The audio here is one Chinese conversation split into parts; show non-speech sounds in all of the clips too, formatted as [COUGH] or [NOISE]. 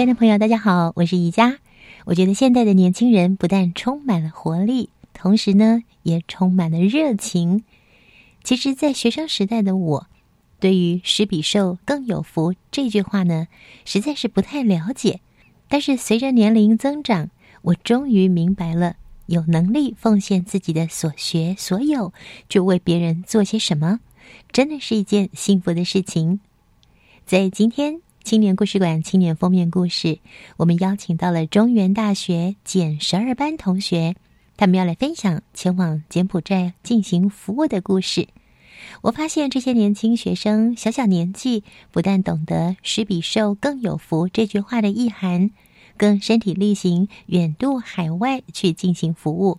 亲爱的朋友，大家好，我是宜佳。我觉得现代的年轻人不但充满了活力，同时呢，也充满了热情。其实，在学生时代的我，对于“食比受更有福”这句话呢，实在是不太了解。但是随着年龄增长，我终于明白了，有能力奉献自己的所学所有，去为别人做些什么，真的是一件幸福的事情。在今天。青年故事馆青年封面故事，我们邀请到了中原大学减十二班同学，他们要来分享前往柬埔寨进行服务的故事。我发现这些年轻学生小小年纪，不但懂得“施比受更有福”这句话的意涵，更身体力行远渡海外去进行服务。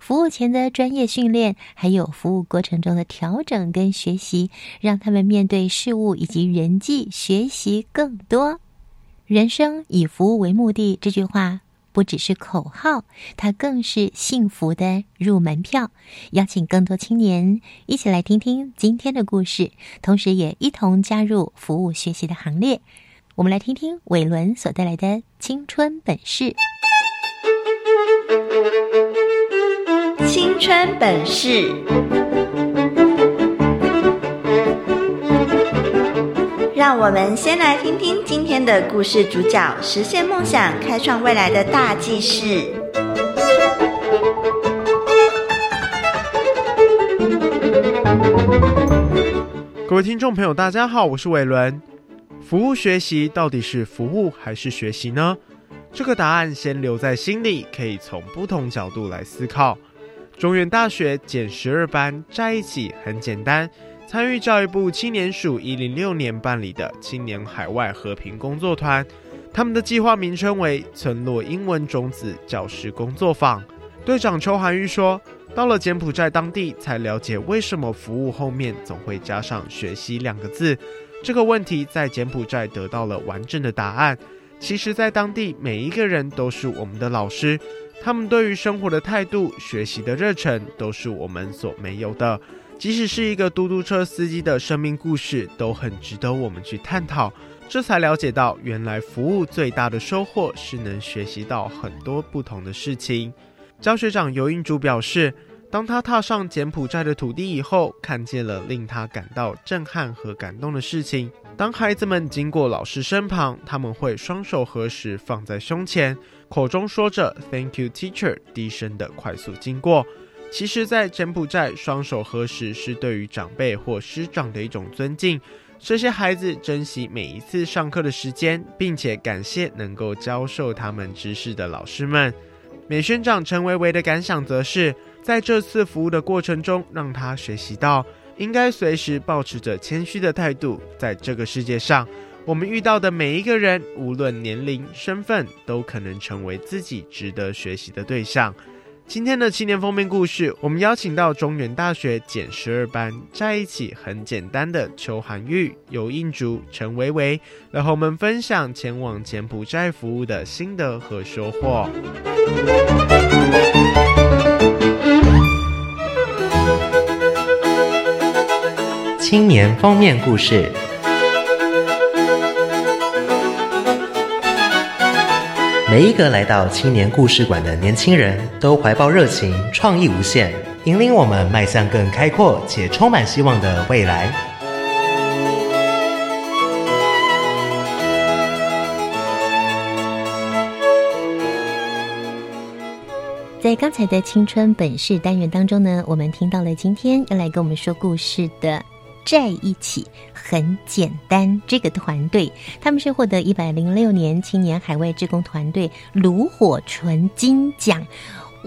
服务前的专业训练，还有服务过程中的调整跟学习，让他们面对事物以及人际学习更多。人生以服务为目的，这句话不只是口号，它更是幸福的入门票。邀请更多青年一起来听听今天的故事，同时也一同加入服务学习的行列。我们来听听伟伦所带来的青春本事。青春本事，让我们先来听听今天的故事主角实现梦想、开创未来的大技士。各位听众朋友，大家好，我是伟伦。服务学习到底是服务还是学习呢？这个答案先留在心里，可以从不同角度来思考。中原大学减十二班在一起很简单，参与教育部青年署一零六年办理的青年海外和平工作团，他们的计划名称为村落英文种子教师工作坊。队长邱涵玉说：“到了柬埔寨当地，才了解为什么服务后面总会加上学习两个字。这个问题在柬埔寨得到了完整的答案。其实，在当地每一个人都是我们的老师。”他们对于生活的态度、学习的热忱，都是我们所没有的。即使是一个嘟嘟车司机的生命故事，都很值得我们去探讨。这才了解到，原来服务最大的收获是能学习到很多不同的事情。教学长尤英竹表示，当他踏上柬埔寨的土地以后，看见了令他感到震撼和感动的事情。当孩子们经过老师身旁，他们会双手合十放在胸前。口中说着 “Thank you, teacher”，低声的快速经过。其实，在柬埔寨，双手合十是对于长辈或师长的一种尊敬。这些孩子珍惜每一次上课的时间，并且感谢能够教授他们知识的老师们。美宣长陈维维的感想则是，在这次服务的过程中，让他学习到应该随时保持着谦虚的态度，在这个世界上。我们遇到的每一个人，无论年龄、身份，都可能成为自己值得学习的对象。今天的青年封面故事，我们邀请到中原大学减十二班在一起很简单的邱涵玉、尤印竹、陈维维，来和我们分享前往柬埔寨服务的心得和收获。青年封面故事。每一个来到青年故事馆的年轻人都怀抱热情，创意无限，引领我们迈向更开阔且充满希望的未来。在刚才的青春本事单元当中呢，我们听到了今天要来跟我们说故事的“在一起很简单”这个团队，他们是获得一百零六年青年海外志工团队炉火纯金奖。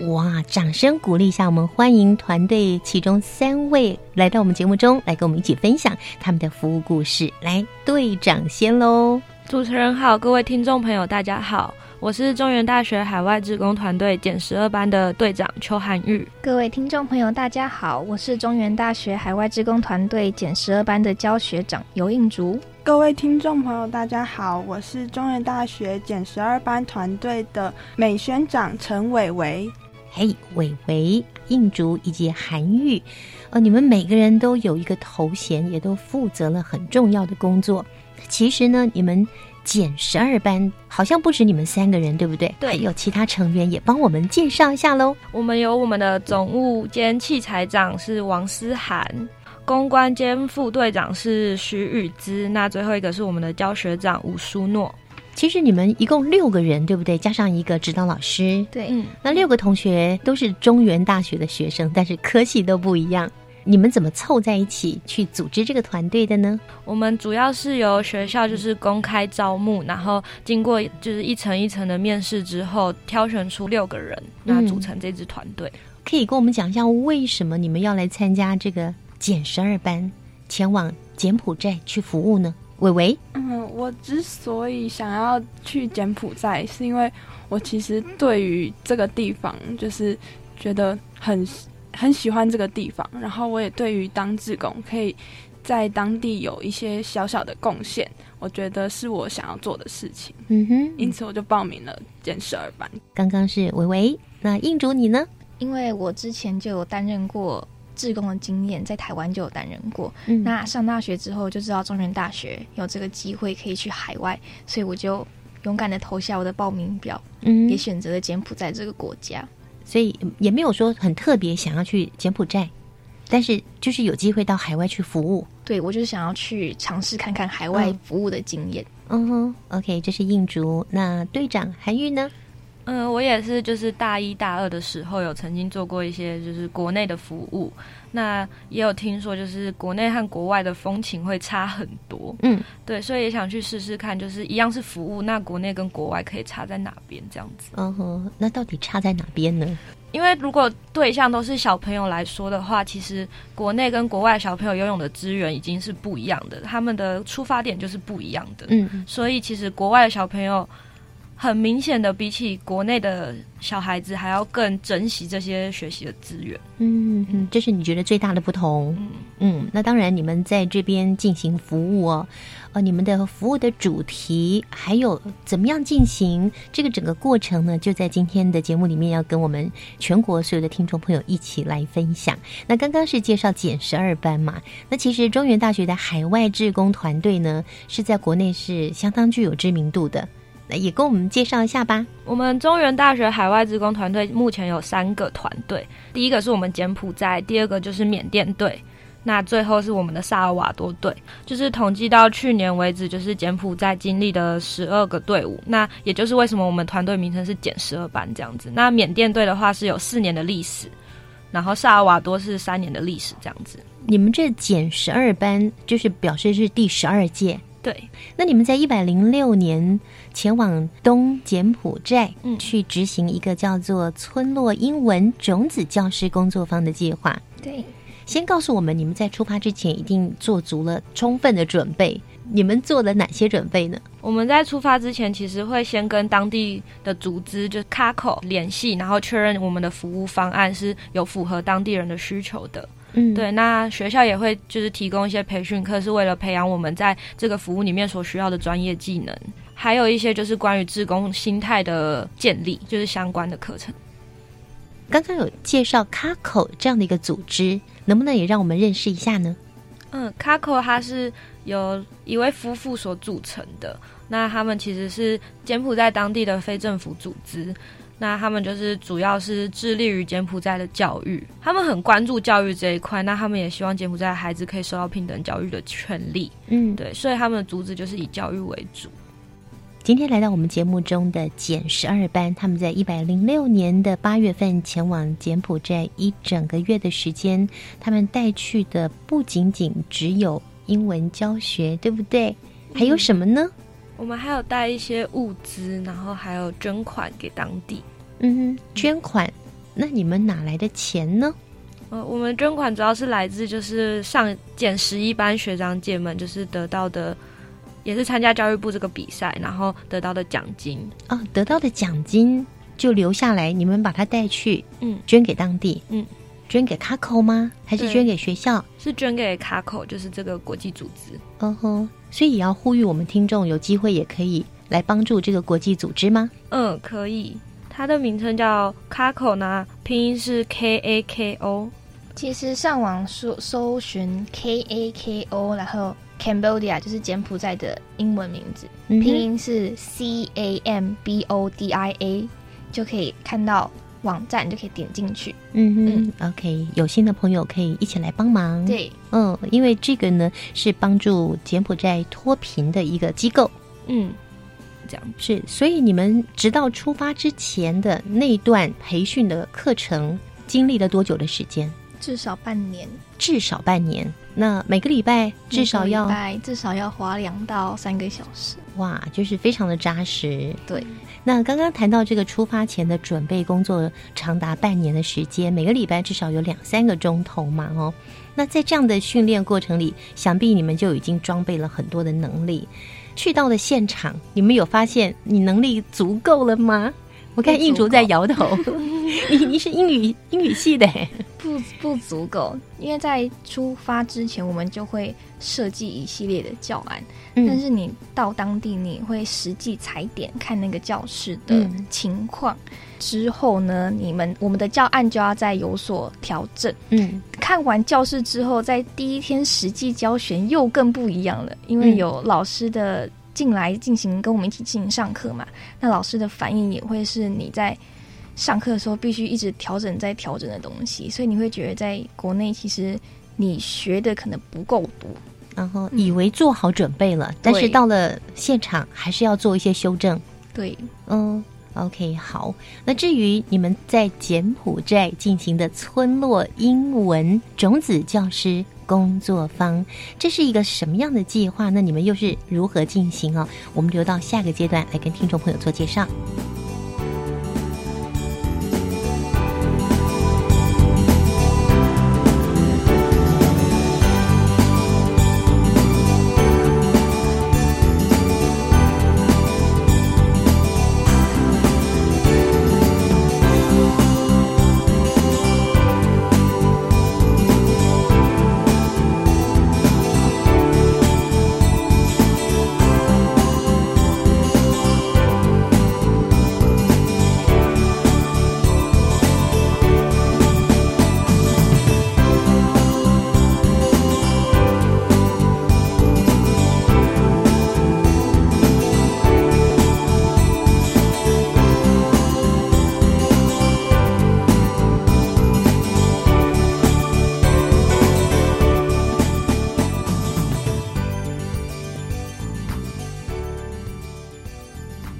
哇！掌声鼓励一下，我们欢迎团队其中三位来到我们节目中，来跟我们一起分享他们的服务故事。来，队长先喽！主持人好，各位听众朋友，大家好。我是中原大学海外志工团队减十二班的队长邱涵玉。各位听众朋友，大家好，我是中原大学海外志工团队减十二班的教学长尤应竹。各位听众朋友，大家好，我是中原大学减十二班团队的美宣长陈伟伟。嘿，伟伟、应竹以及韩玉，呃，你们每个人都有一个头衔，也都负责了很重要的工作。其实呢，你们。减十二班好像不止你们三个人，对不对？对，有其他成员也帮我们介绍一下喽。我们有我们的总务兼器材长是王思涵，公关兼副队长是徐宇之，那最后一个是我们的教学长吴淑诺。其实你们一共六个人，对不对？加上一个指导老师，对，嗯，那六个同学都是中原大学的学生，但是科系都不一样。你们怎么凑在一起去组织这个团队的呢？我们主要是由学校就是公开招募，然后经过就是一层一层的面试之后，挑选出六个人，那组成这支团队。可以跟我们讲一下为什么你们要来参加这个减十二班，前往柬埔寨去服务呢？伟伟，嗯，我之所以想要去柬埔寨，是因为我其实对于这个地方就是觉得很。很喜欢这个地方，然后我也对于当志工可以在当地有一些小小的贡献，我觉得是我想要做的事情。嗯哼，因此我就报名了建设二班。刚刚是维维，那印主你呢？因为我之前就有担任过志工的经验，在台湾就有担任过。嗯，那上大学之后就知道中原大学有这个机会可以去海外，所以我就勇敢的投下我的报名表，嗯，也选择了柬埔寨这个国家。所以也没有说很特别想要去柬埔寨，但是就是有机会到海外去服务。对，我就是想要去尝试看看海外服务的经验。嗯哼，OK，这是印竹。那队长韩玉呢？嗯，我也是，就是大一大二的时候有曾经做过一些就是国内的服务。那也有听说，就是国内和国外的风情会差很多。嗯，对，所以也想去试试看，就是一样是服务，那国内跟国外可以差在哪边？这样子。嗯哼，那到底差在哪边呢？因为如果对象都是小朋友来说的话，其实国内跟国外小朋友游泳的资源已经是不一样的，他们的出发点就是不一样的。嗯，所以其实国外的小朋友。很明显的，比起国内的小孩子，还要更珍惜这些学习的资源。嗯嗯，这是你觉得最大的不同。嗯嗯，那当然，你们在这边进行服务哦，呃，你们的服务的主题还有怎么样进行这个整个过程呢？就在今天的节目里面，要跟我们全国所有的听众朋友一起来分享。那刚刚是介绍减十二班嘛？那其实中原大学的海外志工团队呢，是在国内是相当具有知名度的。那也跟我们介绍一下吧。我们中原大学海外职工团队目前有三个团队，第一个是我们柬埔寨，第二个就是缅甸队，那最后是我们的萨尔瓦多队。就是统计到去年为止，就是柬埔寨经历的十二个队伍。那也就是为什么我们团队名称是减十二班这样子。那缅甸队的话是有四年的历史，然后萨尔瓦多是三年的历史这样子。你们这减十二班就是表示是第十二届。对，那你们在一百零六年前往东柬埔寨，嗯，去执行一个叫做“村落英文种子教师工作坊”的计划。对，先告诉我们，你们在出发之前一定做足了充分的准备。你们做了哪些准备呢？我们在出发之前，其实会先跟当地的组织，就卡口联系，然后确认我们的服务方案是有符合当地人的需求的。嗯，对，那学校也会就是提供一些培训课，是为了培养我们在这个服务里面所需要的专业技能，还有一些就是关于志工心态的建立，就是相关的课程。刚刚有介绍卡口这样的一个组织，能不能也让我们认识一下呢？嗯，卡口它是由一位夫妇所组成的，那他们其实是柬埔寨当地的非政府组织。那他们就是主要是致力于柬埔寨的教育，他们很关注教育这一块。那他们也希望柬埔寨的孩子可以受到平等教育的权利。嗯，对，所以他们的主旨就是以教育为主。今天来到我们节目中的减十二班，他们在一百零六年的八月份前往柬埔寨一整个月的时间，他们带去的不仅仅只有英文教学，对不对？还有什么呢？我们还有带一些物资，然后还有捐款给当地。嗯，捐款？那你们哪来的钱呢？呃，我们捐款主要是来自就是上减十一班学长姐们，就是得到的。也是参加教育部这个比赛，然后得到的奖金哦，得到的奖金就留下来，你们把它带去，嗯，捐给当地，嗯，捐给卡口吗？还是捐给学校？是捐给卡口，就是这个国际组织。嗯哼，所以也要呼吁我们听众有机会也可以来帮助这个国际组织吗？嗯，可以。它的名称叫 Kako 呢，拼音是 K A K O。其实上网搜搜寻 K A K O，然后。Cambodia 就是柬埔寨的英文名字，拼音是 C A M B O D I A，就可以看到网站，就可以点进去。嗯嗯，OK，有心的朋友可以一起来帮忙。对，嗯，因为这个呢是帮助柬埔寨脱贫的一个机构。嗯，这样是，所以你们直到出发之前的那段培训的课程，经历了多久的时间？至少半年，至少半年。那每个礼拜至少要至少要花两到三个小时。哇，就是非常的扎实。对。那刚刚谈到这个出发前的准备工作，长达半年的时间，每个礼拜至少有两三个钟头嘛，哦。那在这样的训练过程里，想必你们就已经装备了很多的能力。去到了现场，你们有发现你能力足够了吗？我看印竹在摇头，[LAUGHS] 你你是英语英语系的，不不足够，因为在出发之前，我们就会设计一系列的教案，但是你到当地，你会实际踩点看那个教室的情况，之后呢，你们我们的教案就要再有所调整。嗯，看完教室之后，在第一天实际教学又更不一样了，因为有老师的。进来进行跟我们一起进行上课嘛？那老师的反应也会是你在上课的时候必须一直调整、在调整的东西，所以你会觉得在国内其实你学的可能不够多，然后以为做好准备了，但是到了现场还是要做一些修正。对，嗯，OK，好。那至于你们在柬埔寨进行的村落英文种子教师。工作坊，这是一个什么样的计划？那你们又是如何进行哦？我们留到下个阶段来跟听众朋友做介绍。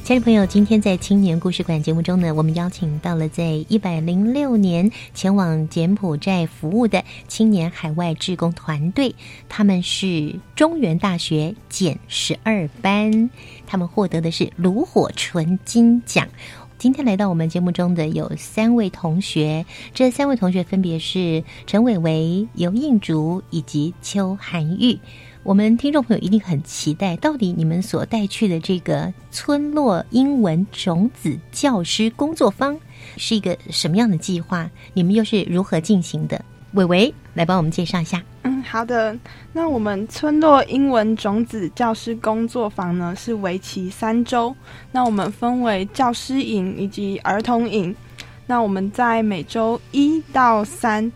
亲爱的朋友，今天在青年故事馆节目中呢，我们邀请到了在一百零六年前往柬埔寨服务的青年海外志工团队，他们是中原大学减十二班，他们获得的是炉火纯金奖。今天来到我们节目中的有三位同学，这三位同学分别是陈伟伟、尤应竹以及邱涵玉。我们听众朋友一定很期待，到底你们所带去的这个村落英文种子教师工作坊是一个什么样的计划？你们又是如何进行的？伟伟来帮我们介绍一下。嗯，好的。那我们村落英文种子教师工作坊呢，是为期三周。那我们分为教师营以及儿童营。那我们在每周一到三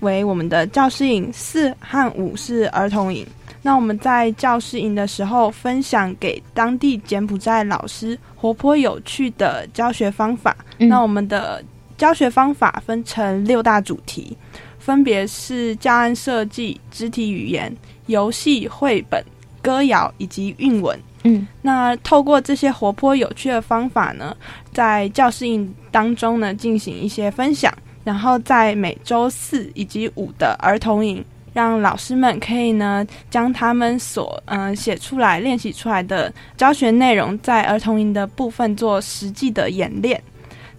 为我们的教师营，四和五是儿童营。那我们在教师营的时候，分享给当地柬埔寨老师活泼有趣的教学方法。那我们的教学方法分成六大主题，分别是教案设计、肢体语言、游戏、绘本、歌谣以及韵文。嗯，那透过这些活泼有趣的方法呢，在教师营当中呢进行一些分享，然后在每周四以及五的儿童营，让老师们可以呢将他们所嗯写出来、练习出来的教学内容，在儿童营的部分做实际的演练。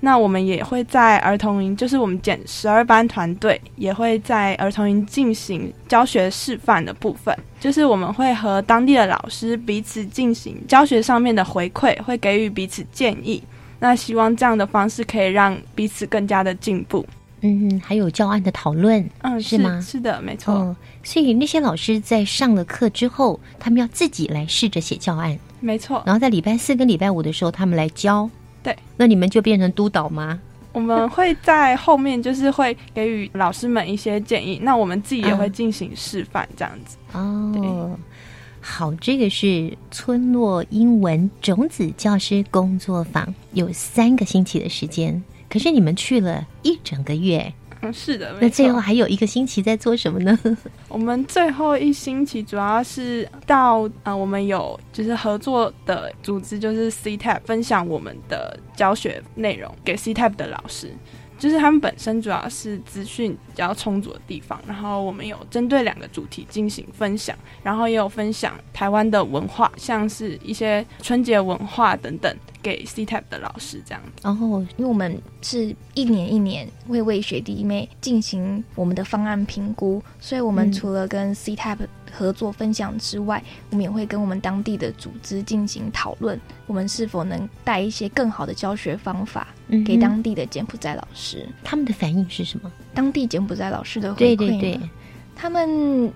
那我们也会在儿童营，就是我们减十二班团队也会在儿童营进行教学示范的部分，就是我们会和当地的老师彼此进行教学上面的回馈，会给予彼此建议。那希望这样的方式可以让彼此更加的进步。嗯，还有教案的讨论，嗯，是吗？是的，没错。所以那些老师在上了课之后，他们要自己来试着写教案，没错。然后在礼拜四跟礼拜五的时候，他们来教。对，那你们就变成督导吗？我们会在后面，就是会给予老师们一些建议。那我们自己也会进行示范，这样子。哦，好，这个是村落英文种子教师工作坊，有三个星期的时间，可是你们去了一整个月。嗯，是的。那最后还有一个星期在做什么呢？[LAUGHS] 我们最后一星期主要是到呃，我们有就是合作的组织，就是 CTAP 分享我们的教学内容给 CTAP 的老师。就是他们本身主要是资讯比较充足的地方，然后我们有针对两个主题进行分享，然后也有分享台湾的文化，像是一些春节文化等等，给 CTAP 的老师这样。然后，因为我们是一年一年会为学弟妹进行我们的方案评估，所以我们除了跟 CTAP 合作分享之外，我们也会跟我们当地的组织进行讨论，我们是否能带一些更好的教学方法给当地的柬埔寨老师。他们的反应是什么？当地柬埔寨老师的回馈，对对对，他们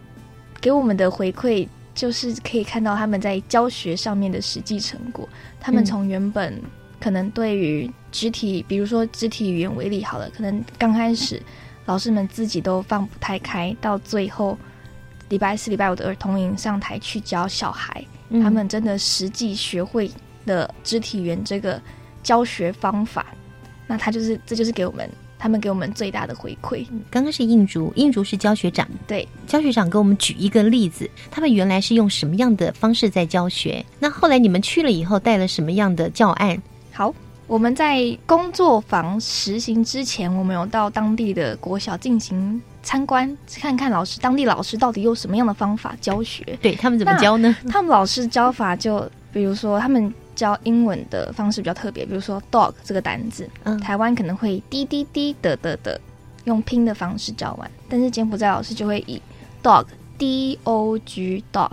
给我们的回馈就是可以看到他们在教学上面的实际成果。他们从原本可能对于肢体，比如说肢体语言为例好了，可能刚开始老师们自己都放不太开，到最后。礼拜四、礼拜五的儿童营上台去教小孩，他们真的实际学会了肢体语言这个教学方法，那他就是这就是给我们他们给我们最大的回馈。刚刚是印竹，印竹是教学长，对，教学长给我们举一个例子，他们原来是用什么样的方式在教学？那后来你们去了以后带了什么样的教案？好，我们在工作坊实行之前，我们有到当地的国小进行。参观看看老师，当地老师到底用什么样的方法教学？对他们怎么教呢？他们老师教法就，比如说他们教英文的方式比较特别，比如说 dog 这个单字，台湾可能会滴滴滴的的的用拼的方式教完，但是柬埔寨老师就会以 dog d o g dog。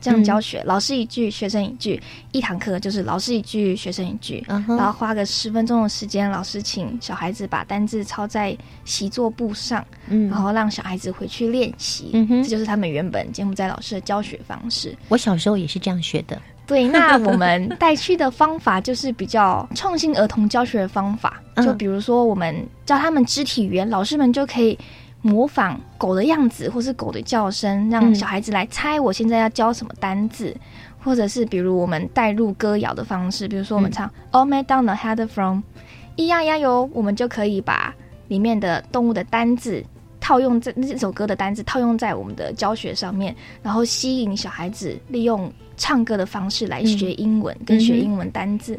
这样教学，老师一句，学生一句，一堂课就是老师一句，学生一句，然后花个十分钟的时间，老师请小孩子把单字抄在习作簿上，然后让小孩子回去练习。这就是他们原本柬埔寨老师的教学方式。我小时候也是这样学的。对，那 [LAUGHS] 我们带去的方法就是比较创新儿童教学的方法，就比如说我们教他们肢体语言，老师们就可以。模仿狗的样子，或是狗的叫声，让小孩子来猜我现在要教什么单字，或者是比如我们带入歌谣的方式，比如说我们唱 All m a d o w n Head from，咿呀呀哟，我们就可以把里面的动物的单字套用在那首歌的单字套用在我们的教学上面，然后吸引小孩子利用唱歌的方式来学英文跟学英文单字。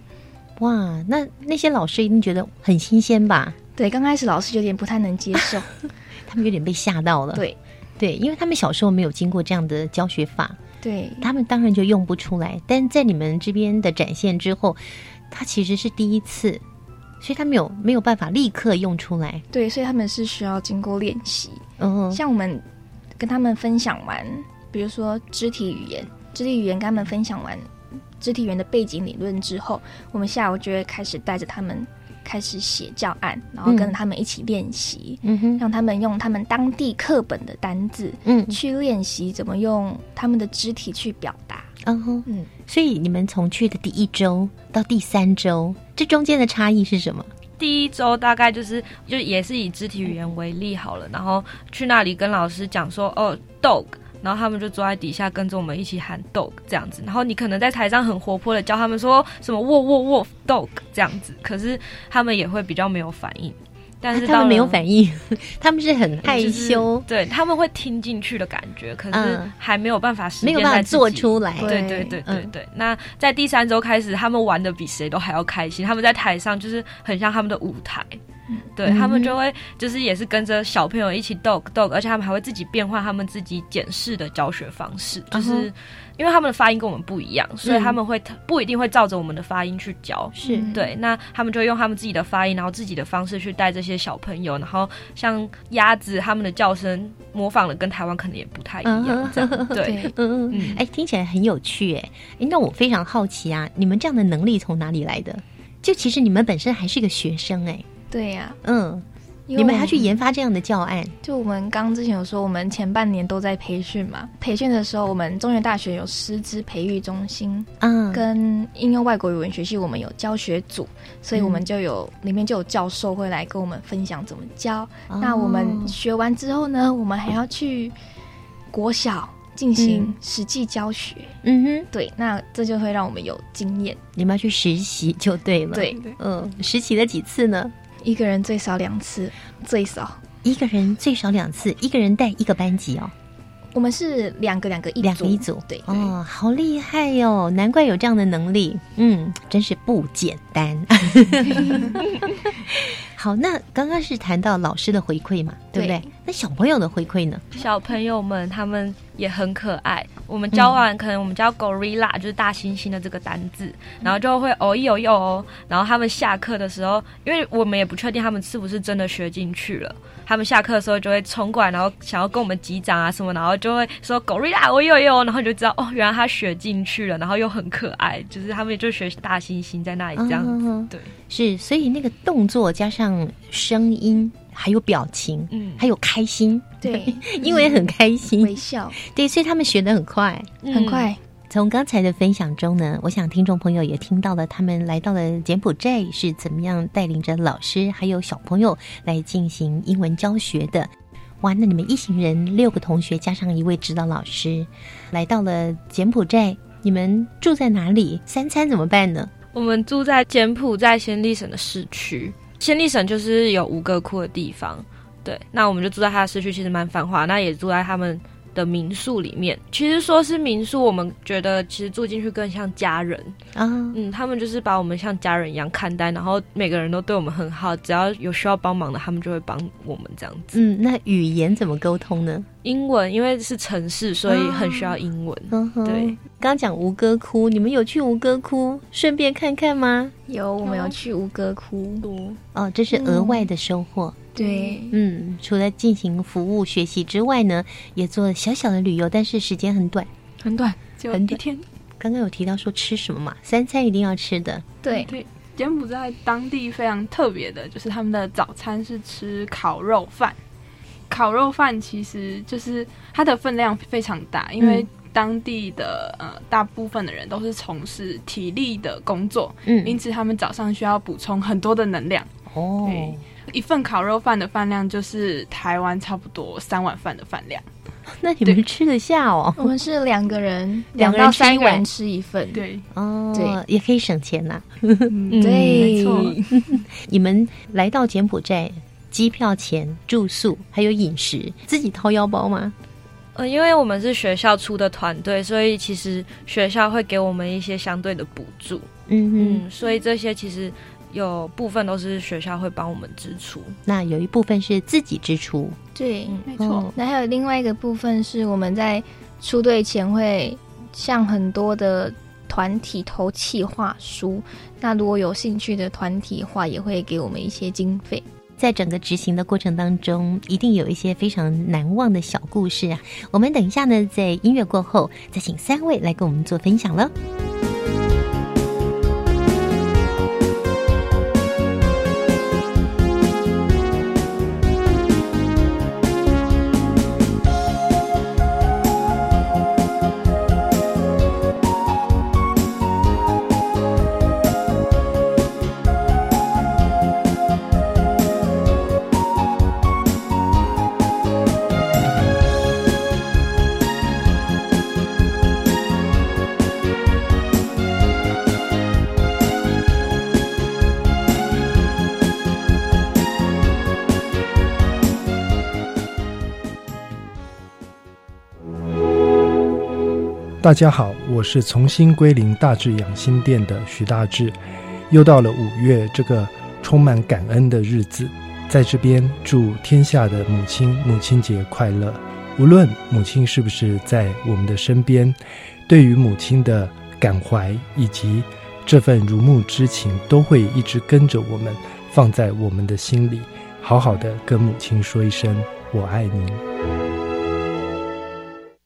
哇，那那些老师一定觉得很新鲜吧？对，刚开始老师有点不太能接受。[LAUGHS] 他们有点被吓到了，对，对，因为他们小时候没有经过这样的教学法，对他们当然就用不出来。但在你们这边的展现之后，他其实是第一次，所以他没有没有办法立刻用出来。对，所以他们是需要经过练习。嗯，像我们跟他们分享完，比如说肢体语言，肢体语言跟他们分享完肢体语言的背景理论之后，我们下午就会开始带着他们。开始写教案，然后跟他们一起练习，嗯让他们用他们当地课本的单字，嗯，去练习怎么用他们的肢体去表达。嗯哼，嗯，所以你们从去的第一周到第三周，这中间的差异是什么？第一周大概就是就也是以肢体语言为例好了，然后去那里跟老师讲说，哦，dog 然后他们就坐在底下跟着我们一起喊 dog 这样子，然后你可能在台上很活泼的教他们说什么喔喔喔 dog 这样子，可是他们也会比较没有反应。但是他们没有反应，他们是很害羞，对他们会听进去的感觉，可是还没有办法实没有办法做出来。对对对对对。那在第三周开始，他们玩的比谁都还要开心，他们在台上就是很像他们的舞台。对他们就会就是也是跟着小朋友一起 dog dog，而且他们还会自己变换他们自己检视的教学方式，就是因为他们的发音跟我们不一样，所以他们会不一定会照着我们的发音去教。是。对，那他们就会用他们自己的发音，然后自己的方式去带这些小朋友，然后像鸭子他们的叫声模仿的跟台湾可能也不太一样。[LAUGHS] 对，嗯嗯嗯，哎，听起来很有趣哎，哎，那我非常好奇啊，你们这样的能力从哪里来的？就其实你们本身还是个学生哎。对呀，嗯，你们还去研发这样的教案？就我们刚之前有说，我们前半年都在培训嘛。培训的时候，我们中原大学有师资培育中心，嗯，跟应用外国语文学系，我们有教学组，所以我们就有里面就有教授会来跟我们分享怎么教。那我们学完之后呢，我们还要去国小进行实际教学。嗯哼，对，那这就会让我们有经验。你们要去实习就对了。对，嗯，实习了几次呢？一个人最少两次，最少。一个人最少两次，一个人带一个班级哦。我们是两个两个一两个一组，对哦，好厉害哟，难怪有这样的能力，嗯，真是不简单。[LAUGHS] 好，那刚刚是谈到老师的回馈嘛，对不对？那小朋友的回馈呢？小朋友们他们也很可爱。我们教完，可能我们教 gorilla 就是大猩猩的这个单字，然后就会哦一哦一哦，然后他们下课的时候，因为我们也不确定他们是不是真的学进去了。他们下课的时候就会冲过来，然后想要跟我们击掌啊什么，然后就会说狗瑞拉，我有有，然后你就知道哦，原来他学进去了，然后又很可爱，就是他们就学大猩猩在那里这样。子，对，是，所以那个动作加上声音，还有表情，嗯，还有开心，对，[LAUGHS] 因为很开心，微笑，对，所以他们学的很快，很快。从刚才的分享中呢，我想听众朋友也听到了，他们来到了柬埔寨是怎么样带领着老师还有小朋友来进行英文教学的。哇，那你们一行人六个同学加上一位指导老师，来到了柬埔寨，你们住在哪里？三餐怎么办呢？我们住在柬埔寨暹粒省的市区，暹粒省就是有吴哥窟的地方。对，那我们就住在它的市区，其实蛮繁华。那也住在他们。的民宿里面，其实说是民宿，我们觉得其实住进去更像家人啊。嗯，他们就是把我们像家人一样看待，然后每个人都对我们很好，只要有需要帮忙的，他们就会帮我们这样子。嗯，那语言怎么沟通呢？英文，因为是城市，所以很需要英文。对，刚讲吴哥窟，你们有去吴哥窟顺便看看吗？有，我们有去吴哥窟。哦，这是额外的收获。对，嗯，除了进行服务学习之外呢，也做小小的旅游，但是时间很短，很短，就一天。刚刚有提到说吃什么嘛？三餐一定要吃的。对对，柬埔寨当地非常特别的，就是他们的早餐是吃烤肉饭。烤肉饭其实就是它的分量非常大，因为当地的呃大部分的人都是从事体力的工作，嗯，因此他们早上需要补充很多的能量。哦。一份烤肉饭的饭量就是台湾差不多三碗饭的饭量，那你们吃得下哦？我们是两个人，[LAUGHS] 两到三个人吃一份，对，哦，对，也可以省钱呐。对，没错。[LAUGHS] 你们来到柬埔寨，机票钱、住宿还有饮食，自己掏腰包吗？呃，因为我们是学校出的团队，所以其实学校会给我们一些相对的补助。嗯嗯，所以这些其实。有部分都是学校会帮我们支出，那有一部分是自己支出。对，没错。那还有另外一个部分是我们在出队前会向很多的团体投企划书，那如果有兴趣的团体话，也会给我们一些经费。在整个执行的过程当中，一定有一些非常难忘的小故事啊。我们等一下呢，在音乐过后，再请三位来跟我们做分享了。大家好，我是重新归零大智养心殿的徐大志。又到了五月这个充满感恩的日子，在这边祝天下的母亲母亲节快乐。无论母亲是不是在我们的身边，对于母亲的感怀以及这份如沐之情，都会一直跟着我们，放在我们的心里，好好的跟母亲说一声“我爱您”。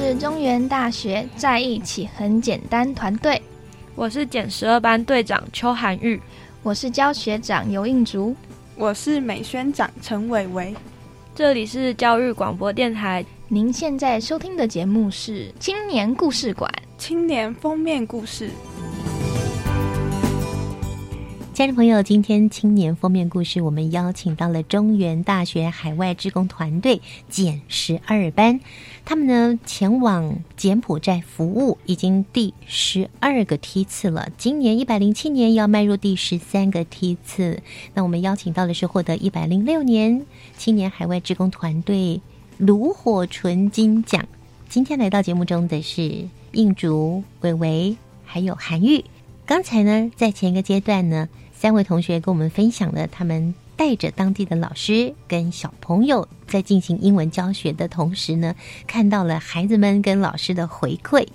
是中原大学在一起很简单团队，我是减十二班队长邱涵玉，我是教学长尤应竹，我是美宣长陈伟伟。这里是教育广播电台，您现在收听的节目是青年故事馆。青年封面故事。家人朋友，今天青年封面故事，我们邀请到了中原大学海外志工团队减十二班，他们呢前往柬埔寨服务已经第十二个梯次了，今年一百零七年要迈入第十三个梯次。那我们邀请到的是获得一百零六年青年海外志工团队炉火纯金奖。今天来到节目中的是应竹、伟伟还有韩玉。刚才呢，在前一个阶段呢。三位同学跟我们分享了他们带着当地的老师跟小朋友在进行英文教学的同时呢，看到了孩子们跟老师的回馈。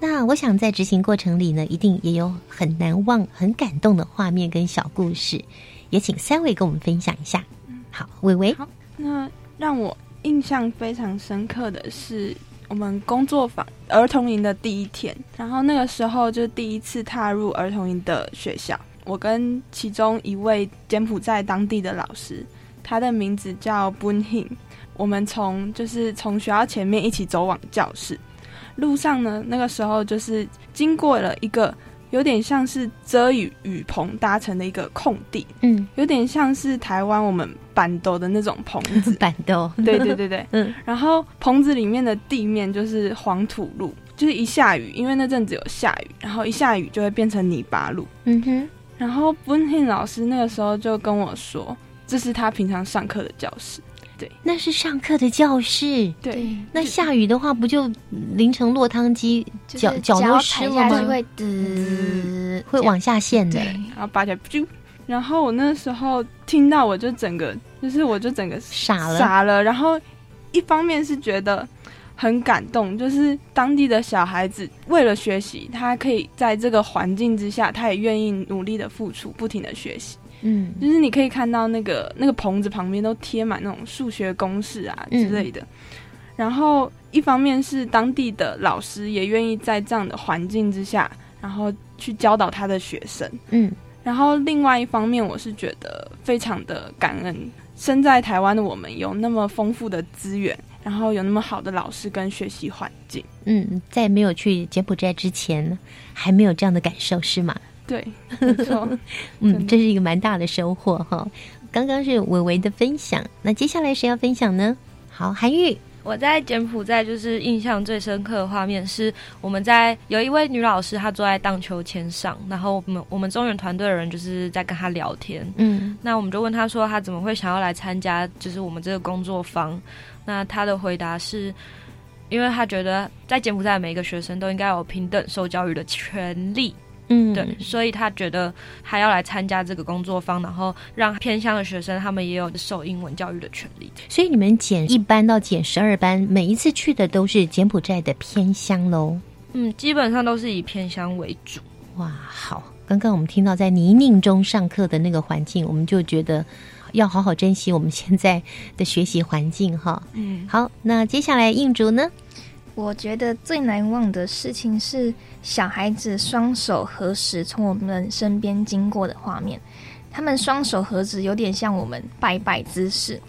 那我想在执行过程里呢，一定也有很难忘、很感动的画面跟小故事。也请三位跟我们分享一下。好，伟伟。好，那让我印象非常深刻的是我们工作坊儿童营的第一天，然后那个时候就第一次踏入儿童营的学校。我跟其中一位柬埔寨当地的老师，他的名字叫 Bun Hin。我们从就是从学校前面一起走往教室，路上呢，那个时候就是经过了一个有点像是遮雨雨棚搭成的一个空地，嗯，有点像是台湾我们板斗的那种棚子，[LAUGHS] 板斗，对对对对，[LAUGHS] 嗯，然后棚子里面的地面就是黄土路，就是一下雨，因为那阵子有下雨，然后一下雨就会变成泥巴路，嗯哼。然后 Bun Hin 老师那个时候就跟我说，这是他平常上课的教室。对，那是上课的教室。对，那下雨的话，不就淋成落汤鸡，脚脚都湿了吗？会滋，会往下陷的。然后拔起来，啾。然后我那时候听到，我就整个，就是我就整个傻了，傻了。然后一方面是觉得。很感动，就是当地的小孩子为了学习，他可以在这个环境之下，他也愿意努力的付出，不停的学习。嗯，就是你可以看到那个那个棚子旁边都贴满那种数学公式啊之类的。然后一方面是当地的老师也愿意在这样的环境之下，然后去教导他的学生。嗯，然后另外一方面，我是觉得非常的感恩，身在台湾的我们有那么丰富的资源。然后有那么好的老师跟学习环境，嗯，在没有去柬埔寨之前，还没有这样的感受是吗？对，[LAUGHS] 没错，嗯，这是一个蛮大的收获哈。刚刚是伟伟的分享，那接下来谁要分享呢？好，韩玉。我在柬埔寨就是印象最深刻的画面是我们在有一位女老师，她坐在荡秋千上，然后我们我们中原团队的人就是在跟她聊天，嗯，那我们就问她说她怎么会想要来参加就是我们这个工作坊，那他的回答是，因为他觉得在柬埔寨每一个学生都应该有平等受教育的权利。嗯，对，所以他觉得还要来参加这个工作坊，然后让偏乡的学生他们也有受英文教育的权利。所以你们减一班到减十二班，每一次去的都是柬埔寨的偏乡喽。嗯，基本上都是以偏乡为主。哇，好！刚刚我们听到在泥泞中上课的那个环境，我们就觉得要好好珍惜我们现在的学习环境哈。嗯，好，那接下来应竹呢？我觉得最难忘的事情是小孩子双手合十从我们身边经过的画面。他们双手合十，有点像我们拜拜姿势。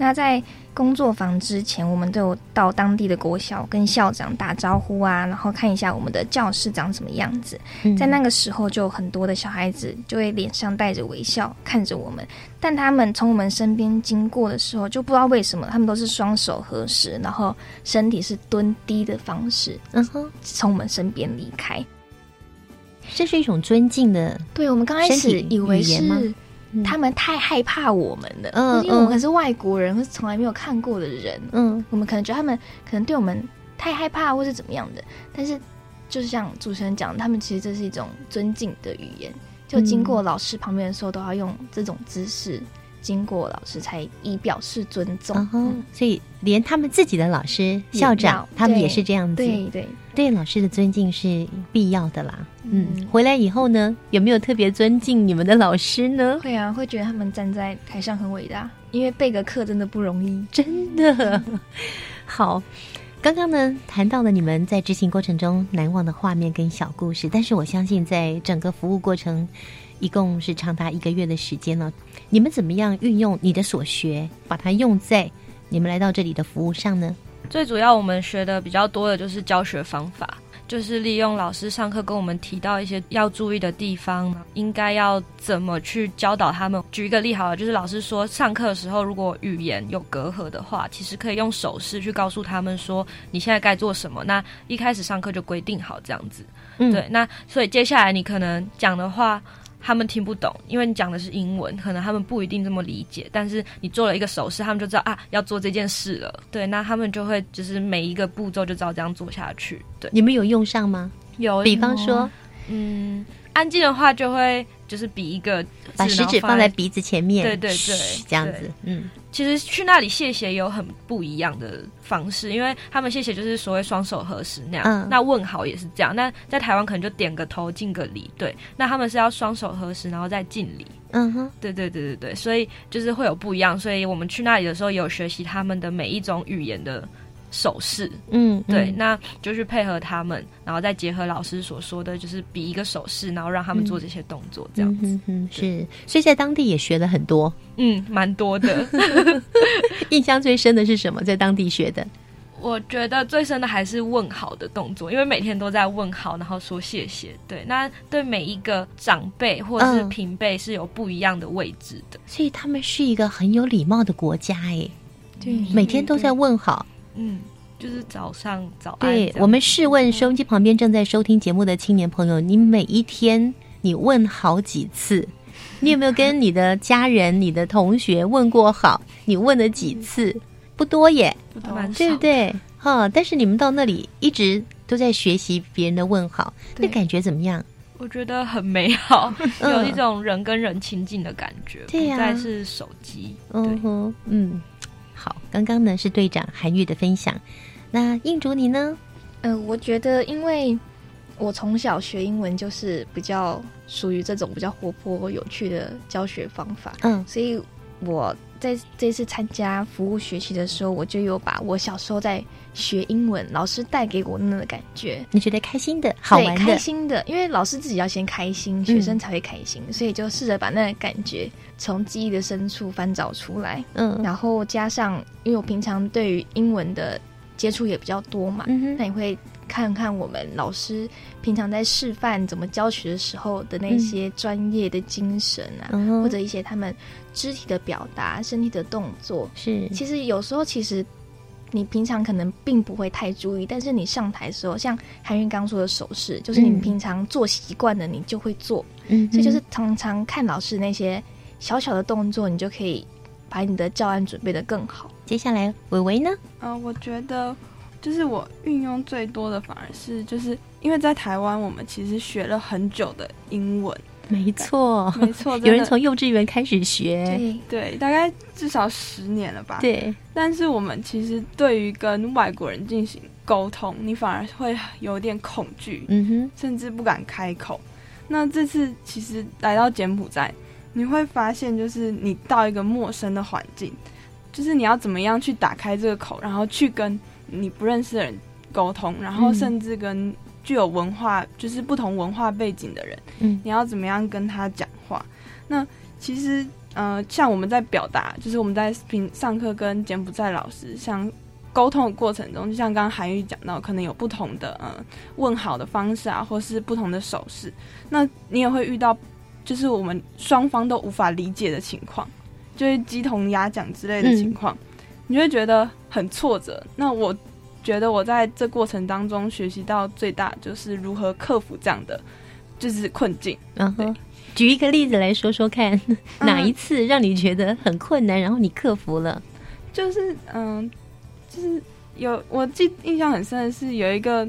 那在工作坊之前，我们都有到当地的国小跟校长打招呼啊，然后看一下我们的教室长什么样子。在那个时候，就有很多的小孩子就会脸上带着微笑看着我们，但他们从我们身边经过的时候，就不知道为什么，他们都是双手合十，然后身体是蹲低的方式，嗯哼，从我们身边离开。这是一种尊敬的，对我们刚开始以为是吗？他们太害怕我们了，嗯，因为我们可是外国人，或是从来没有看过的人，嗯，我们可能觉得他们可能对我们太害怕，或是怎么样的。但是，就是像主持人讲，他们其实这是一种尊敬的语言，就经过老师旁边的时候，都要用这种姿势经过老师，才以表示尊重。嗯，所以连他们自己的老师、校长，他们也是这样子。对对，对老师的尊敬是必要的啦。嗯，回来以后呢，有没有特别尊敬你们的老师呢？会啊，会觉得他们站在台上很伟大，因为备个课真的不容易，真的。[LAUGHS] 好，刚刚呢谈到了你们在执行过程中难忘的画面跟小故事，但是我相信在整个服务过程，一共是长达一个月的时间了。你们怎么样运用你的所学，把它用在你们来到这里的服务上呢？最主要我们学的比较多的就是教学方法。就是利用老师上课跟我们提到一些要注意的地方，应该要怎么去教导他们。举一个例好了，就是老师说上课的时候，如果语言有隔阂的话，其实可以用手势去告诉他们说你现在该做什么。那一开始上课就规定好这样子，对。那所以接下来你可能讲的话。他们听不懂，因为你讲的是英文，可能他们不一定这么理解。但是你做了一个手势，他们就知道啊，要做这件事了。对，那他们就会就是每一个步骤就照这样做下去。对，你们有用上吗？有，比方说，嗯，安静的话就会就是比一个把食指放在鼻子前面，对对对，这样子。嗯，其实去那里谢谢有很不一样的方式，因为他们谢谢就是所谓双手合十那样，嗯，那问好也是这样。那在台湾可能就点个头敬个礼，对。那他们是要双手合十，然后再敬礼。嗯哼，对对对对对，所以就是会有不一样。所以我们去那里的时候有学习他们的每一种语言的。手势，嗯，对，那就去配合他们，然后再结合老师所说的就是比一个手势，然后让他们做这些动作，这样子，嗯，是，所以在当地也学了很多，嗯，蛮多的。[LAUGHS] 印象最深的是什么？在当地学的？我觉得最深的还是问好的动作，因为每天都在问好，然后说谢谢。对，那对每一个长辈或者是平辈是有不一样的位置的，所以他们是一个很有礼貌的国家，哎，对，每天都在问好。嗯，就是早上早安。对我们试问收音机旁边正在收听节目的青年朋友，你每一天你问好几次？你有没有跟你的家人、你的同学问过好？你问了几次？不多耶，不多，对不对？哈，但是你们到那里一直都在学习别人的问好，那感觉怎么样？我觉得很美好，[LAUGHS] 有一种人跟人亲近的感觉，对呀，不再是手机。嗯哼，嗯。好，刚刚呢是队长韩玉的分享，那印竹你呢？嗯，我觉得因为我从小学英文就是比较属于这种比较活泼有趣的教学方法，嗯，所以我在这次参加服务学习的时候，我就有把我小时候在学英文老师带给我那个感觉，你觉得开心的、好玩的、开心的，因为老师自己要先开心，学生才会开心，所以就试着把那个感觉。从记忆的深处翻找出来，嗯，然后加上，因为我平常对于英文的接触也比较多嘛，嗯那你会看看我们老师平常在示范怎么教学的时候的那些专业的精神啊，嗯或者一些他们肢体的表达、身体的动作。是，其实有时候其实你平常可能并不会太注意，但是你上台的时候，像韩云刚说的手势，就是你嗯平常做习惯的，你就会做。嗯哼所以就是常常看老师那些小小的动作，你就可以把你的教案准备的更好。接下来伟伟呢？呃，我觉得就是我运用最多的反而是就是因为在台湾，我们其实学了很久的英文，没错，没错，有人从幼稚园开始学，对。对，大概至少十年了吧。对，但是我们其实对于跟外国人进行沟通，你反而会有点恐惧，嗯哼，甚至不敢开口。那这次其实来到柬埔寨，你会发现，就是你到一个陌生的环境，就是你要怎么样去打开这个口，然后去跟你不认识的人沟通，然后嗯甚至跟具有文化，就是不同文化背景的人，嗯你要怎么样跟他讲话？那其实，呃，像我们在表达，就是我们在平上课跟柬埔寨老师像沟通的过程中，就像刚刚韩语讲到，可能有不同的呃问好的方式啊，或是不同的手势。那你也会遇到，就是我们双方都无法理解的情况，就是鸡同鸭讲之类的情况，你就会觉得很挫折。那我觉得我在这过程当中学习到最大就是如何克服这样的就是困境。嗯哼，举一个例子来说说看，[LAUGHS] 哪一次让你觉得很困难，然后你克服了？就是嗯，就是有我记印象很深的是有一个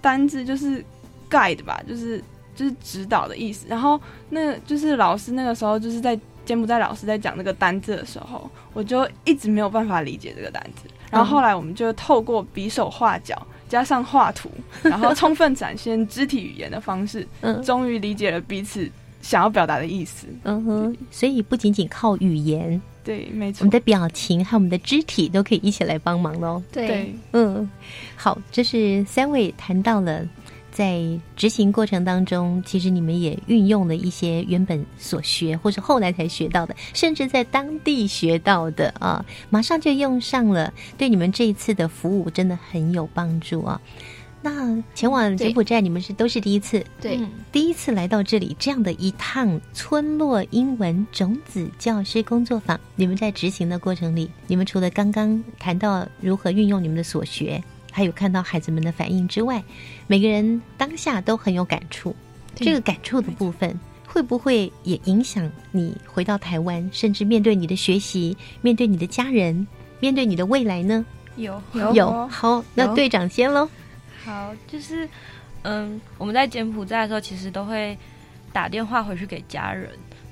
单字就是 guide 吧，就是就是指导的意思。然后那就是老师那个时候就是在柬埔寨老师在讲那个单字的时候，我就一直没有办法理解这个单字。然后后来我们就透过比手画脚加上画图，[LAUGHS] 然后充分展现肢体语言的方式，嗯终于理解了彼此想要表达的意思。嗯哼，所以不仅仅靠语言，对，没错我们，的表情和我们的肢体都可以一起来帮忙喽。对，嗯，好，这是三位谈到了在执行过程当中，其实你们也运用了一些原本所学或者后来才学到的，甚至在当地学到的啊，马上就用上了，对你们这一次的服务真的很有帮助啊。那前往柬埔寨，你们是都是第一次，对。嗯。第一次来到这里这样的一趟村落英文种子教师工作坊，你们在执行的过程里，你们除了刚刚谈到如何运用你们的所学，还有看到孩子们的反应之外，每个人当下都很有感触。这个感触的部分，会不会也影响你回到台湾，甚至面对你的学习，面对你的家人，面对你的未来呢？有有有，好，那队长先喽。好，就是嗯，我们在柬埔寨的时候，其实都会打电话回去给家人。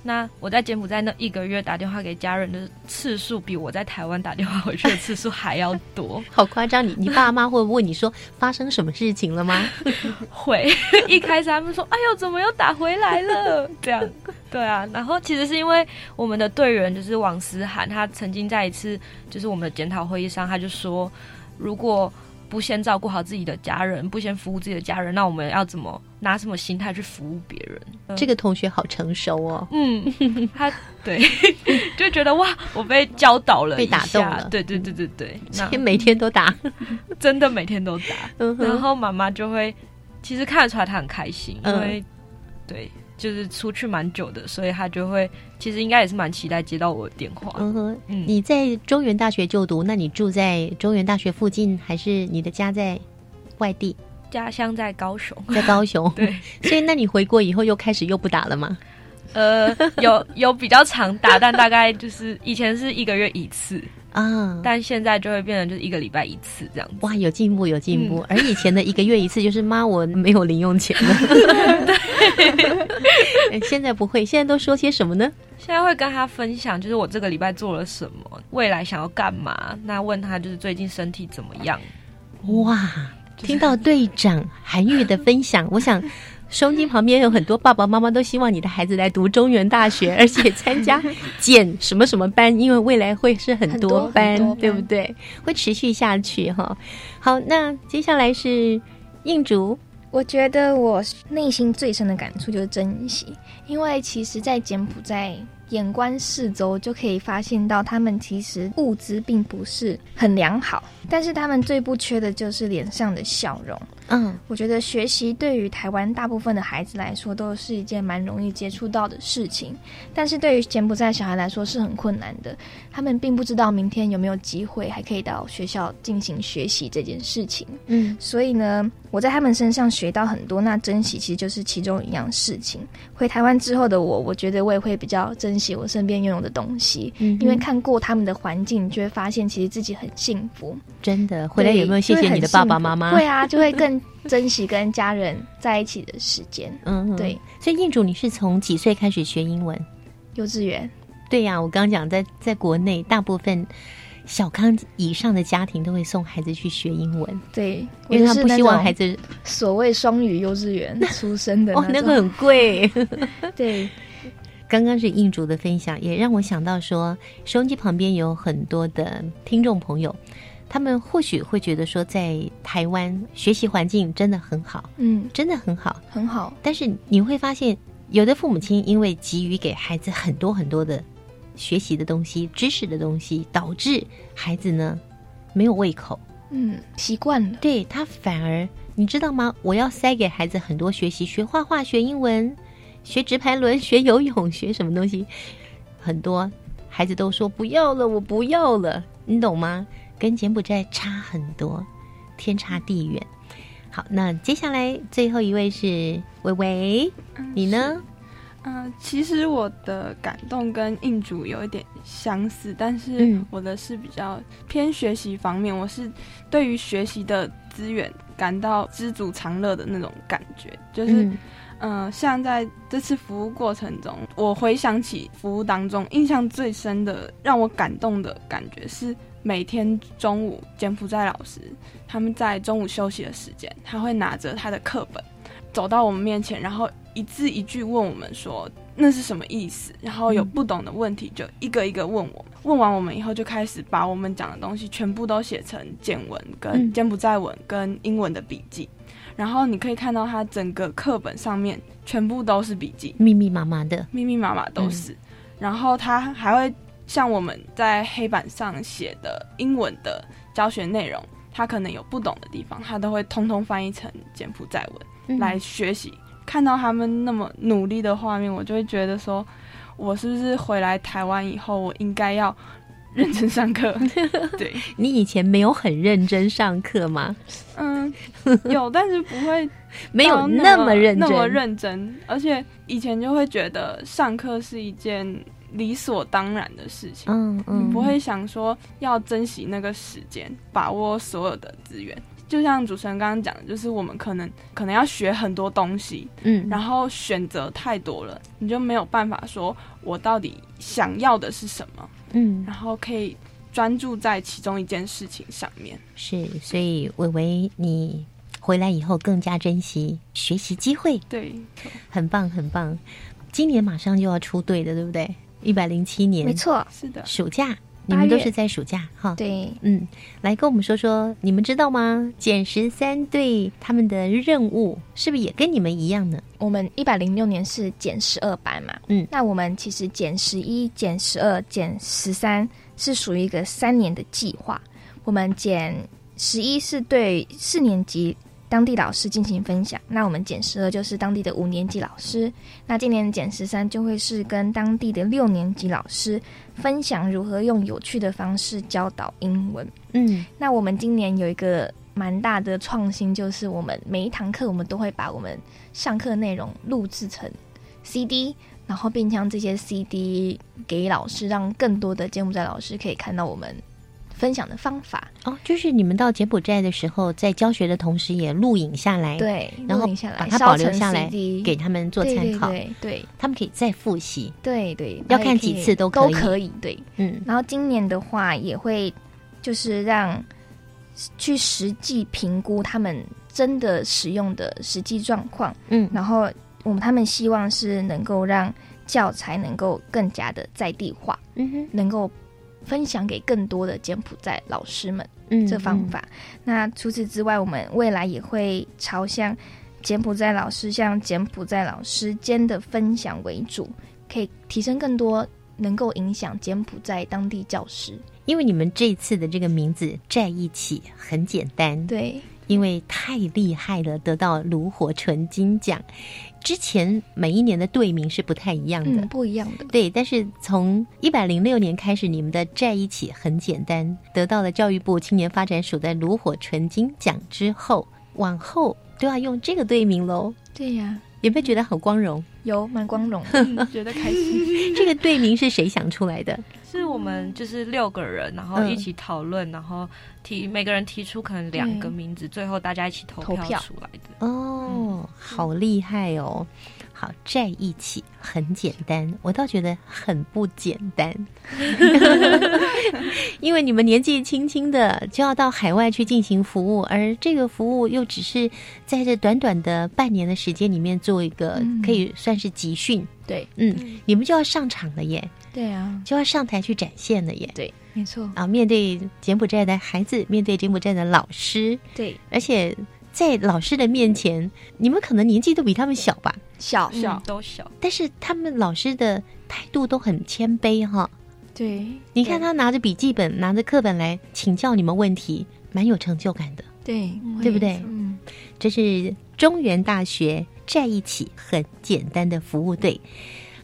那我在柬埔寨那一个月打电话给家人的次数，比我在台湾打电话回去的次数还要多。[LAUGHS] 好夸张！你你爸妈会问你说发生什么事情了吗？[LAUGHS] 会，[LAUGHS] 一开始他们说：“哎呦，怎么又打回来了？”这样，对啊。然后其实是因为我们的队员就是王思涵，他曾经在一次就是我们的检讨会议上，他就说，如果不先照顾好自己的家人，不先服务自己的家人，那我们要怎么拿什么心态去服务别人？这个同学好成熟哦。嗯，他对 [LAUGHS] 就觉得哇，我被教导了，被打动了。对对对对对，那所以每天都打，[LAUGHS] 真的每天都打。然后妈妈就会，其实看得出来她很开心，嗯因为、对，就是出去蛮久的，所以他就会，其实应该也是蛮期待接到我的电话。嗯哼，你在中原大学就读，那你住在中原大学附近，还是你的家在外地？家乡在高雄，在高雄。[LAUGHS] 对，所以那你回国以后又开始又不打了吗？呃，有有比较常打，但大概就是以前是一个月一次啊，但现在就会变成就是一个礼拜一次这样子。哇，有进步，有进步。嗯而以前的一个月一次，就是妈，我没有零用钱了。[LAUGHS] [LAUGHS] 哎现在不会，现在都说些什么呢？现在会跟他分享，就是我这个礼拜做了什么，未来想要干嘛。那问他就是最近身体怎么样？哇，听到队长韩愈的分享，我想收音机旁边有很多爸爸妈妈都希望你的孩子来读中原大学，而且参加 [LAUGHS] 减什么什么班，因为未来会是很多班，很多班对不对？会持续下去哈。好，那接下来是印竹。我觉得我内心最深的感触就是珍惜，因为其实，在柬埔寨眼观四周，就可以发现到他们其实物资并不是很良好，但是他们最不缺的就是脸上的笑容。嗯，我觉得学习对于台湾大部分的孩子来说，都是一件蛮容易接触到的事情，但是对于柬埔寨小孩来说是很困难的。他们并不知道明天有没有机会还可以到学校进行学习这件事情。嗯，所以呢，我在他们身上学到很多，那珍惜其实就是其中一样事情。回台湾之后的我，我觉得我也会比较珍惜我身边拥有的东西，嗯因为看过他们的环境，你就会发现其实自己很幸福。真的，回来有没有谢谢你的爸爸妈妈？对啊，就会更珍惜跟家人在一起的时间。嗯，对。所以印主，你是从几岁开始学英文？幼稚园。对呀、我刚刚讲，在在国内，大部分小康以上的家庭都会送孩子去学英文。对，因为他不希望孩子子所谓双语幼稚园出生的 [LAUGHS] 哦，那个很贵。[LAUGHS] 对，刚刚是印主的分享，也让我想到说，收音机旁边有很多的听众朋友，他们或许会觉得说，在台湾学习环境真的很好，嗯，真的很好，很好。但是你会发现，有的父母亲因为急于给孩子很多很多的学习的东西、知识的东西，导致孩子呢没有胃口。嗯，习惯了。对他反而，你知道吗？我要塞给孩子很多学习，学画画、学英文、学直排轮、学游泳、学什么东西，很多孩子都说不要了，我不要了，你懂吗？跟柬埔寨差很多，天差地远。好，那接下来最后一位是维维，你呢？嗯、其实我的感动跟印主有一点相似，但是嗯我的是比较偏学习方面，我是对于学习的资源感到知足常乐的那种感觉，就是。嗯嗯、像在这次服务过程中，我回想起服务当中印象最深的、让我感动的感觉是，每天中午柬埔寨老师他们在中午休息的时间，他会拿着他的课本走到我们面前，然后一字一句问我们说那是什么意思，然后有不懂的问题就一个一个问我们，问完我们以后就开始把我们讲的东西全部都写成简文、跟嗯柬埔寨文跟英文的笔记。然后你可以看到他整个课本上面全部都是笔记，密密麻麻的，密密麻麻都是。然后他还会像我们在黑板上写的英文的教学内容，他可能有不懂的地方，他都会通通翻译成柬埔寨文、嗯来学习。看到他们那么努力的画面，我就会觉得说，我是不是回来台湾以后，我应该要认真上课？[LAUGHS] 对，你以前没有很认真上课吗？嗯，有，[LAUGHS] 但是不会没有那么认真那么认真，而且以前就会觉得上课是一件理所当然的事情，嗯嗯，不会想说要珍惜那个时间，把握所有的资源。就像主持人刚刚讲的，就是我们可能可能要学很多东西，嗯然后选择太多了，你就没有办法说我到底想要的是什么，嗯，然后可以专注在其中一件事情上面。是，所以伟伟，你回来以后更加珍惜学习机会，对，很棒很棒。今年马上就要出队的，对不对？一百零七年，没错，是的，暑假。你们都是在暑假哈？对，嗯，来跟我们说说，你们知道吗？减十三对他们的任务是不是也跟你们一样呢？我们一百零六年是减十二班嘛，嗯，那我们其实减十一、减十二、减十三是属于一个三年的计划。我们减十一是对四年级当地老师进行分享，那我们减十二就是当地的五年级老师，那今年减十三就会是跟当地的六年级老师分享如何用有趣的方式教导英文。嗯，那我们今年有一个蛮大的创新，就是我们每一堂课我们都会把我们上课内容录制成 CD，然后并将这些 CD 给老师，让更多的柬埔寨老师可以看到我们分享的方法。哦，就是你们到柬埔寨的时候，在教学的同时也录影下来，对然后把它保留下来给他们做参考，对对对。对他们可以再复习，对对，要看几次都都可以可以，对，嗯，然后今年的话也会就是让去实际评估他们真的使用的实际状况，嗯，然后我们他们希望是能够让教材能够更加的在地化，嗯哼，能够分享给更多的柬埔寨老师们，嗯这方法。那除此之外，我们未来也会朝向柬埔寨老师向柬埔寨老师间的分享为主，可以提升更多能够影响柬埔寨当地教师。因为你们这次的这个名字在一起很简单，对，因为太厉害了，得到炉火纯金奖。之前每一年的队名是不太一样的，嗯、不一样的。对，但是从一百零六年开始，你们的在一起很简单，得到了教育部青年发展署的炉火纯金奖之后，往后都要用这个队名喽。对呀。有没有。觉得很光荣？有，蛮光荣，觉得开心。这个队名是谁想出来的？是我们就是六个人，然后一起讨论，然后提每个人提出可能两个名字，最后大家一起投票出来的。哦，好厉害哦！好，在一起很简单，我倒觉得很不简单，[LAUGHS] 因为你们年纪轻轻的就要到海外去进行服务，而这个服务又只是在这短短的半年的时间里面做一个可以算是集训。对，嗯，你们就要上场了耶。对啊，就要上台去展现了耶。对，没错。啊，面对柬埔寨的孩子，面对柬埔寨的老师，对，而且在老师的面前，你们可能年纪都比他们小吧？小小都小，但是他们老师的态度都很谦卑哈。对，你看他拿着笔记本，拿着课本来请教你们问题，蛮有成就感的。对，对不对？嗯，这是中原大学在一起很简单的服务队。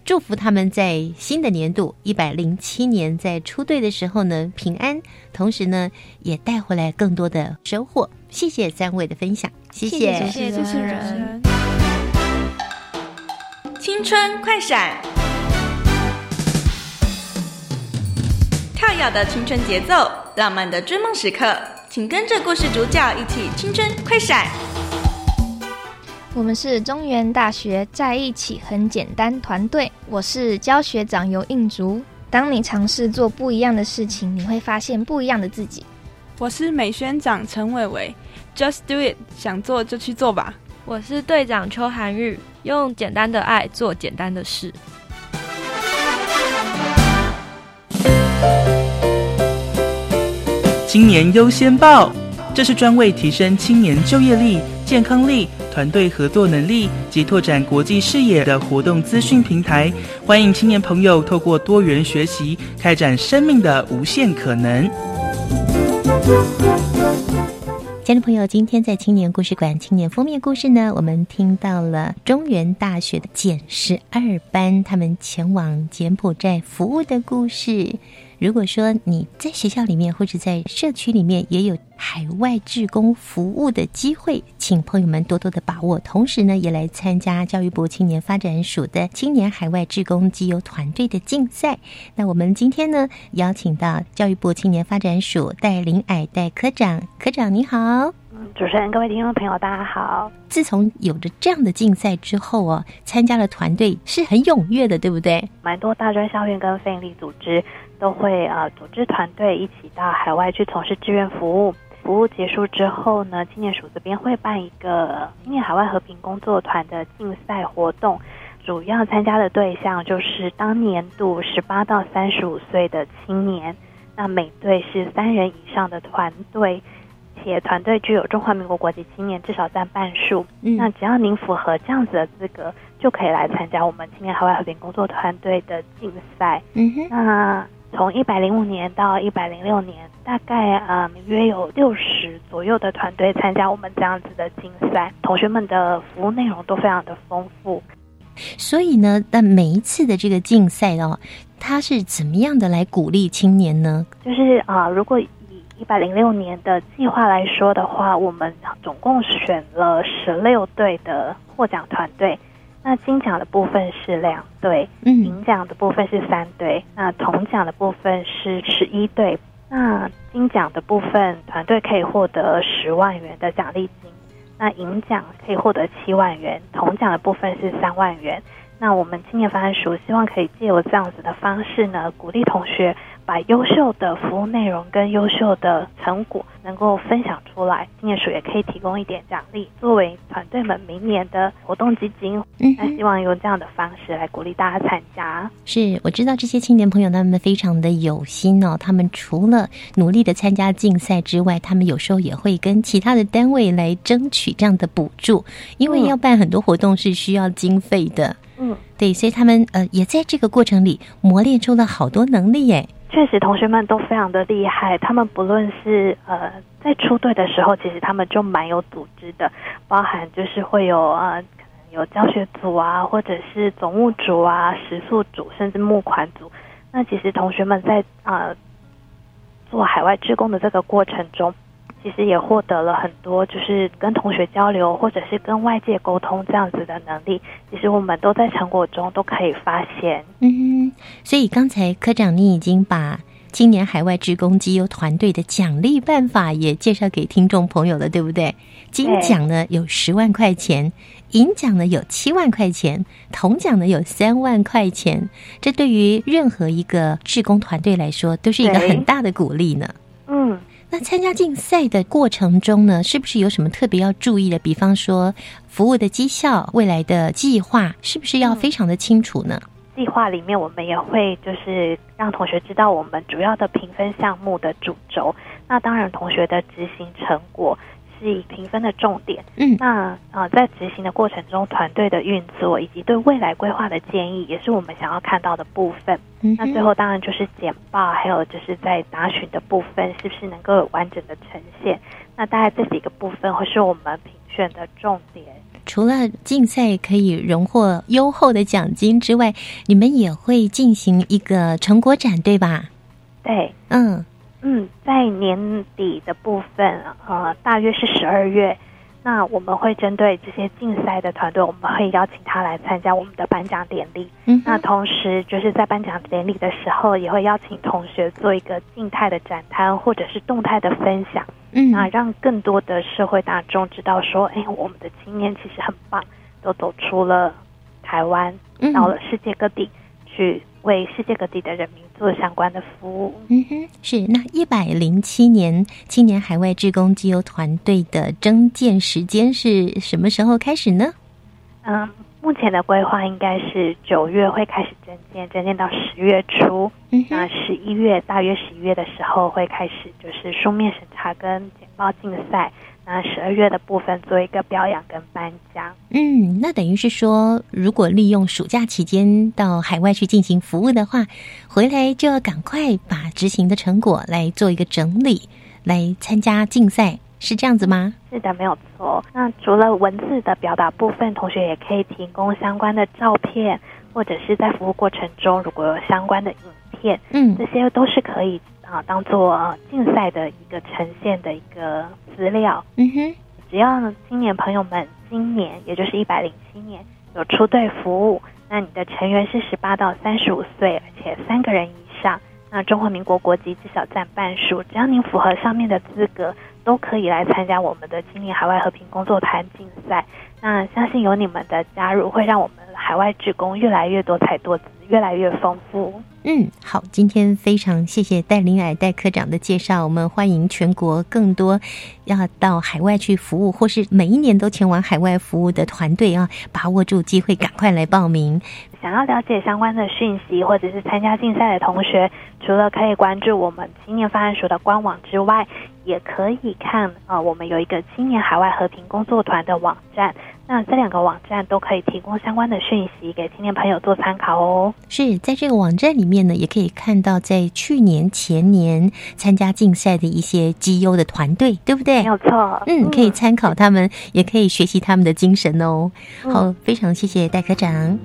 祝福他们在新的年度一百零七年在出队的时候呢平安，同时呢也带回来更多的收获。谢谢三位的分享，谢谢谢谢主持人。青春快闪，跳跃的青春节奏，浪漫的追梦时刻，请跟着故事主角一起青春快闪。我们是中原大学在一起很简单团队，我是教学长尤应竹。当你尝试做不一样的事情，你会发现不一样的自己。我是美宣长陈伟伟，Just do it，想做就去做吧。我是队长邱涵玉，用简单的爱做简单的事。青年优先报，这是专为提升青年就业力、健康力。团队合作能力及拓展国际视野的活动资讯平台，欢迎青年朋友透过多元学习，开展生命的无限可能。家人朋友，今天在青年故事馆青年封面故事呢，我们听到了中原大学的简十二班他们前往柬埔寨服务的故事。如果说你在学校里面或者在社区里面也有海外志工服务的机会，请朋友们多多的把握。同时呢，也来参加教育部青年发展署的青年海外志工机油团队的竞赛。那我们今天呢，邀请到教育部青年发展署戴林矮戴科长，科长你好。主持人、各位听众朋友，大家好。自从有着这样的竞赛之后哦，参加了团队是很踊跃的，对不对？蛮多大专校院跟非营利组织都会呃组织团队一起到海外去从事志愿服务。服务结束之后呢，青年署这边会办一个青年海外和平工作团的竞赛活动，主要参加的对象就是当年度十八到三十五岁的青年。那每队是三人以上的团队。且团队具有中华民国国籍青年至少占半数，嗯、那只要您符合这样子的资格，就可以来参加我们青年海外和平工作团队的竞赛。嗯哼，那从一百零五年到一百零六年，大概嗯约有六十左右的团队参加我们这样子的竞赛，同学们的服务内容都非常的丰富。所以呢，那每一次的这个竞赛哦，它是怎么样的来鼓励青年呢？就是啊、呃，如果以一百零六年的计划来说的话，我们总共选了十六队的获奖团队。那金奖的部分是两对，嗯，银奖的部分是三对，那铜奖的部分是十一对。那金奖的部分，团队可以获得十万元的奖励金；那银奖可以获得七万元，铜奖的部分是三万元。那我们青年发展署希望可以借由这样子的方式呢，鼓励同学。把优秀的服务内容跟优秀的成果能够分享出来，青年署也可以提供一点奖励，作为团队们明年的活动基金。嗯，那希望用这样的方式来鼓励大家参加。是，我知道这些青年朋友他们非常的有心哦，他们除了努力的参加竞赛之外，他们有时候也会跟其他的单位来争取这样的补助，因为要办很多活动是需要经费的。嗯，对，所以他们呃也在这个过程里磨练出了好多能力耶。确实，同学们都非常的厉害。他们不论是呃在出队的时候，其实他们就蛮有组织的，包含就是会有呃可能有教学组啊，或者是总务组啊、食宿组，甚至募款组。那其实同学们在呃做海外志工的这个过程中。其实也获得了很多，就是跟同学交流，或者是跟外界沟通这样子的能力。其实我们都在成果中都可以发现。嗯，所以刚才科长你已经把今年海外职工绩优团队的奖励办法也介绍给听众朋友了，对不对？金奖呢有十万块钱，银奖呢有七万块钱，铜奖呢有三万块钱。这对于任何一个志工团队来说，都是一个很大的鼓励呢。那参加竞赛的过程中呢，是不是有什么特别要注意的？比方说，服务的绩效、未来的计划，是不是要非常的清楚呢？计划里面，我们也会就是让同学知道我们主要的评分项目的主轴。那当然，同学的执行成果。是以评分的重点，嗯，那呃，在执行的过程中，团队的运作以及对未来规划的建议，也是我们想要看到的部分。嗯，那最后当然就是简报，还有就是在答询的部分，是不是能够有完整的呈现？那大概这几个部分会是我们评选的重点。除了竞赛可以荣获优厚的奖金之外，你们也会进行一个成果展，对吧？对，嗯。嗯，在年底的部分，呃，大约是十二月，那我们会针对这些竞赛的团队，我们会邀请他来参加我们的颁奖典礼。嗯，那同时就是在颁奖典礼的时候，也会邀请同学做一个静态的展摊，或者是动态的分享。嗯，那让更多的社会大众知道说，哎，我们的青年其实很棒，都走出了台湾，到了世界各地去。为世界各地的人民做相关的服务。嗯哼，是那一百零七年青年海外志工机油团队的征建时间是什么时候开始呢？嗯，目前的规划应该是九月会开始征建，征建到十月初。嗯，那十一月大约十一月的时候会开始就是书面审查跟简报竞赛。那十二月的部分做一个表扬跟颁奖。嗯，那等于是说，如果利用暑假期间到海外去进行服务的话，回来就要赶快把执行的成果来做一个整理，来参加竞赛，是这样子吗？是的，没有错。那除了文字的表达部分，同学也可以提供相关的照片，或者是在服务过程中如果有相关的影片，嗯，这些都是可以。啊，当做竞赛的一个呈现的一个资料。嗯哼，只要青年朋友们今年，也就是一百零七年有出队服务，那你的成员是十八到三十五岁，而且三个人以上，那中华民国国籍至少占半数，只要您符合上面的资格，都可以来参加我们的青年海外和平工作团竞赛。那相信有你们的加入，会让我们海外职工越来越多彩多姿，越来越丰富。嗯，好，今天非常谢谢戴林矮戴科长的介绍。我们欢迎全国更多要到海外去服务，或是每一年都前往海外服务的团队啊，把握住机会，赶快来报名。想要了解相关的讯息，或者是参加竞赛的同学，除了可以关注我们青年发展署的官网之外，也可以看啊，我们有一个青年海外和平工作团的网站。那这两个网站都可以提供相关的讯息给青年朋友做参考哦。是在这个网站里面呢，也可以看到在去年、前年参加竞赛的一些绩优的团队，对不对？没有错。嗯，可以参考他们，也可以学习他们的精神哦。好，非常谢谢戴科长。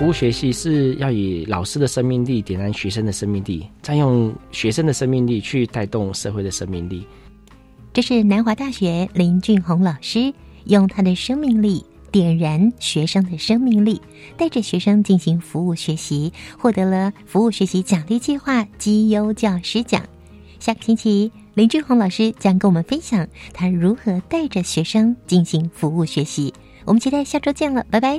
服务学习是要以老师的生命力点燃学生的生命力，再用学生的生命力去带动社会的生命力。这是南华大学林俊宏老师用他的生命力点燃学生的生命力，带着学生进行服务学习，获得了服务学习奖励计划绩优教师奖。下个星期，林俊宏老师将跟我们分享他如何带着学生进行服务学习。我们期待下周见了，拜拜。